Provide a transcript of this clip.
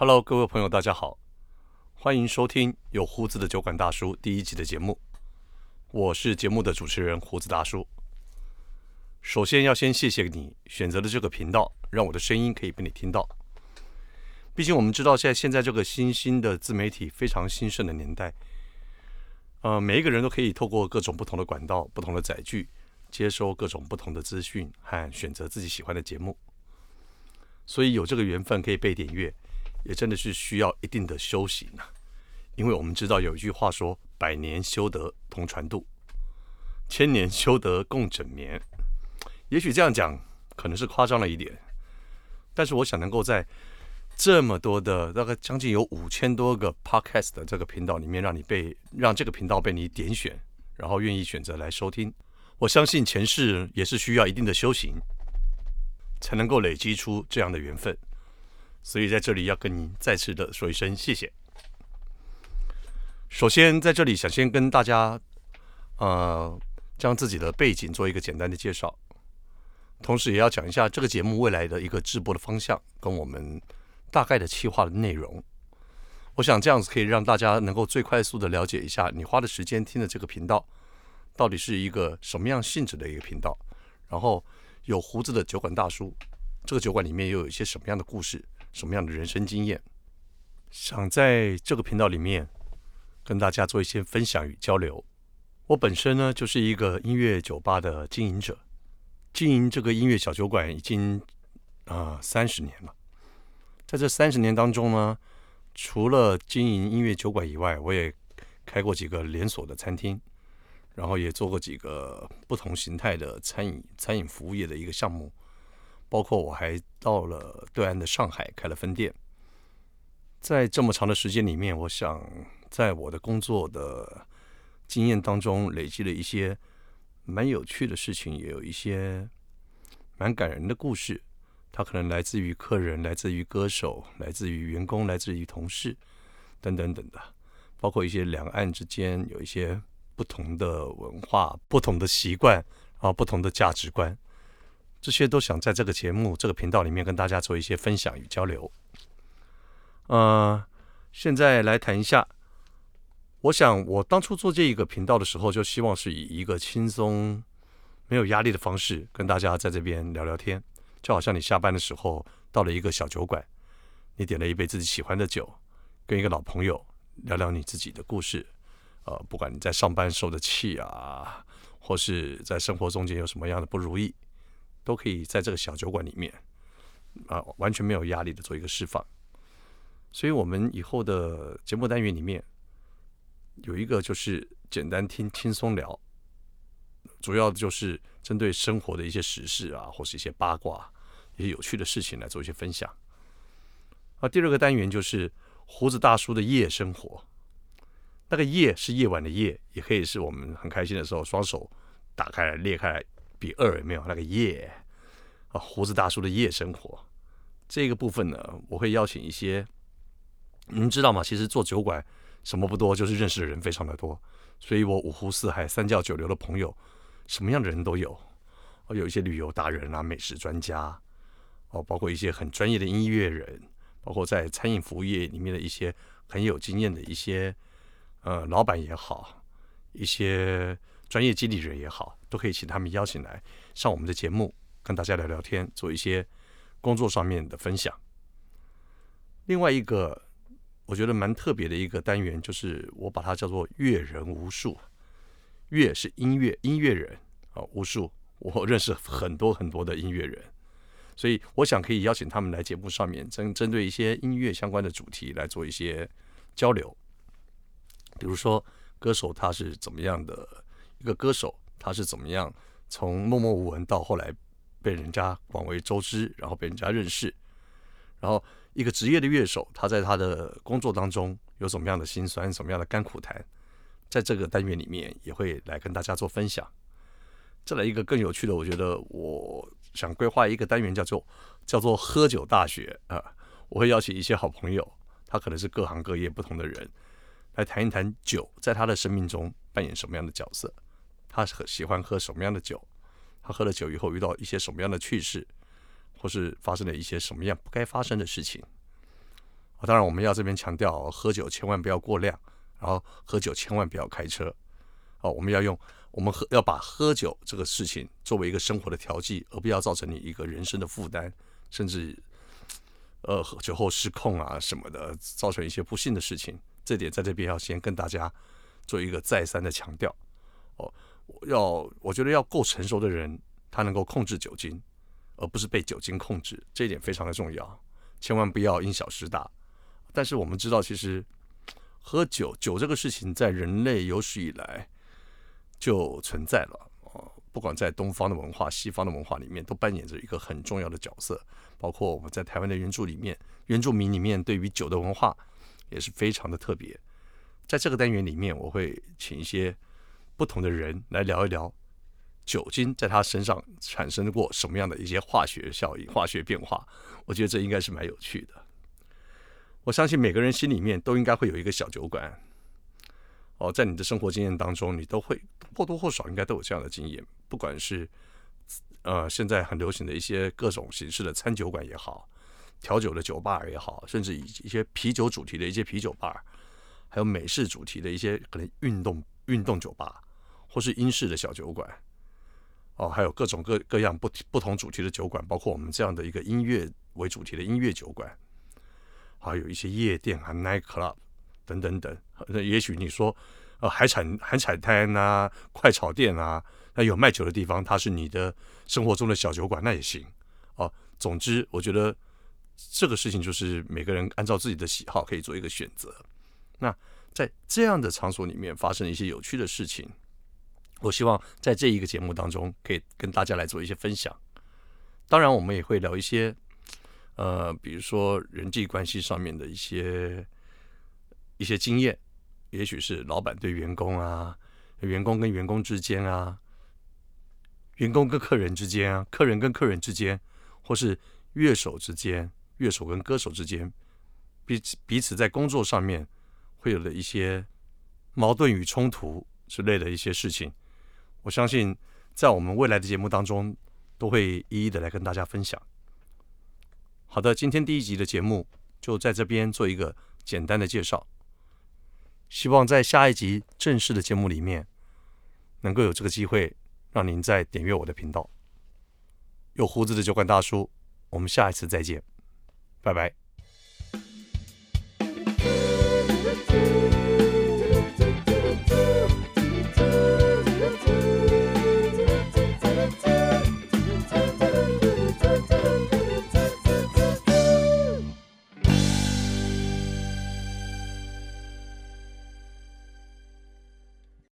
Hello，各位朋友，大家好，欢迎收听有胡子的酒馆大叔第一集的节目。我是节目的主持人胡子大叔。首先要先谢谢你选择了这个频道，让我的声音可以被你听到。毕竟我们知道，在现在这个新兴的自媒体非常兴盛的年代，呃，每一个人都可以透过各种不同的管道、不同的载具，接收各种不同的资讯和选择自己喜欢的节目。所以有这个缘分可以被点阅。也真的是需要一定的修行啊，因为我们知道有一句话说：“百年修得同船渡，千年修得共枕眠。”也许这样讲可能是夸张了一点，但是我想能够在这么多的大概将近有五千多个 podcast 的这个频道里面，让你被让这个频道被你点选，然后愿意选择来收听，我相信前世也是需要一定的修行，才能够累积出这样的缘分。所以在这里要跟您再次的说一声谢谢。首先在这里想先跟大家，呃，将自己的背景做一个简单的介绍，同时也要讲一下这个节目未来的一个直播的方向跟我们大概的企划的内容。我想这样子可以让大家能够最快速的了解一下你花的时间听的这个频道到底是一个什么样性质的一个频道，然后有胡子的酒馆大叔，这个酒馆里面又有一些什么样的故事。什么样的人生经验，想在这个频道里面跟大家做一些分享与交流。我本身呢就是一个音乐酒吧的经营者，经营这个音乐小酒馆已经啊三十年了。在这三十年当中呢，除了经营音乐酒馆以外，我也开过几个连锁的餐厅，然后也做过几个不同形态的餐饮餐饮服务业的一个项目。包括我还到了对岸的上海开了分店，在这么长的时间里面，我想在我的工作的经验当中累积了一些蛮有趣的事情，也有一些蛮感人的故事。它可能来自于客人，来自于歌手，来自于员工，来自于同事，等等等的，包括一些两岸之间有一些不同的文化、不同的习惯啊、不同的价值观。这些都想在这个节目、这个频道里面跟大家做一些分享与交流。呃，现在来谈一下，我想我当初做这一个频道的时候，就希望是以一个轻松、没有压力的方式跟大家在这边聊聊天，就好像你下班的时候到了一个小酒馆，你点了一杯自己喜欢的酒，跟一个老朋友聊聊你自己的故事。呃，不管你在上班受的气啊，或是在生活中间有什么样的不如意。都可以在这个小酒馆里面，啊，完全没有压力的做一个释放。所以，我们以后的节目单元里面有一个就是简单听、轻松聊，主要就是针对生活的一些时事啊，或是一些八卦、一些有趣的事情来做一些分享。啊，第二个单元就是胡子大叔的夜生活。那个夜是夜晚的夜，也可以是我们很开心的时候，双手打开来、裂开来。比二有没有那个夜啊？胡子大叔的夜生活这个部分呢，我会邀请一些，您知道吗？其实做酒馆什么不多，就是认识的人非常的多，所以我五湖四海、三教九流的朋友，什么样的人都有。哦，有一些旅游达人啊，美食专家，哦，包括一些很专业的音乐人，包括在餐饮服务业里面的一些很有经验的一些呃老板也好，一些。专业经理人也好，都可以请他们邀请来上我们的节目，跟大家聊聊天，做一些工作上面的分享。另外一个我觉得蛮特别的一个单元，就是我把它叫做“乐人无数”。乐是音乐音乐人啊，无数我认识很多很多的音乐人，所以我想可以邀请他们来节目上面，针针对一些音乐相关的主题来做一些交流。比如说歌手他是怎么样的？一个歌手，他是怎么样从默默无闻到后来被人家广为周知，然后被人家认识？然后一个职业的乐手，他在他的工作当中有什么样的辛酸，什么样的甘苦谈？在这个单元里面也会来跟大家做分享。再来一个更有趣的，我觉得我想规划一个单元叫做叫做喝酒大学啊，我会邀请一些好朋友，他可能是各行各业不同的人，来谈一谈酒在他的生命中扮演什么样的角色。他是喜欢喝什么样的酒？他喝了酒以后遇到一些什么样的趣事，或是发生了一些什么样不该发生的事情？当然，我们要这边强调，喝酒千万不要过量，然后喝酒千万不要开车。哦，我们要用我们喝要把喝酒这个事情作为一个生活的调剂，而不要造成你一个人生的负担，甚至呃酒后失控啊什么的，造成一些不幸的事情。这点在这边要先跟大家做一个再三的强调。哦，要我觉得要够成熟的人，他能够控制酒精，而不是被酒精控制，这一点非常的重要，千万不要因小失大。但是我们知道，其实喝酒酒这个事情在人类有史以来就存在了哦，不管在东方的文化、西方的文化里面，都扮演着一个很重要的角色。包括我们在台湾的原住里面，原住民里面对于酒的文化也是非常的特别。在这个单元里面，我会请一些不同的人来聊一聊酒精在他身上产生过什么样的一些化学效应、化学变化。我觉得这应该是蛮有趣的。我相信每个人心里面都应该会有一个小酒馆，哦，在你的生活经验当中，你都会或多或少应该都有这样的经验。不管是呃现在很流行的一些各种形式的餐酒馆也好，调酒的酒吧也好，甚至以一些啤酒主题的一些啤酒吧，还有美式主题的一些可能运动运动酒吧，或是英式的小酒馆，哦，还有各种各各样不不同主题的酒馆，包括我们这样的一个音乐为主题的音乐酒馆。还有一些夜店啊，night club 等等等。那也许你说，呃，海产海产摊啊，快炒店啊，那有卖酒的地方，它是你的生活中的小酒馆，那也行。哦，总之，我觉得这个事情就是每个人按照自己的喜好可以做一个选择。那在这样的场所里面发生一些有趣的事情，我希望在这一个节目当中可以跟大家来做一些分享。当然，我们也会聊一些。呃，比如说人际关系上面的一些一些经验，也许是老板对员工啊，员工跟员工之间啊，员工跟客人之间啊，客人跟客人之间，或是乐手之间，乐手跟歌手之间，彼此彼此在工作上面会有的一些矛盾与冲突之类的一些事情，我相信在我们未来的节目当中都会一一的来跟大家分享。好的，今天第一集的节目就在这边做一个简单的介绍。希望在下一集正式的节目里面，能够有这个机会让您再点阅我的频道。有胡子的酒馆大叔，我们下一次再见，拜拜。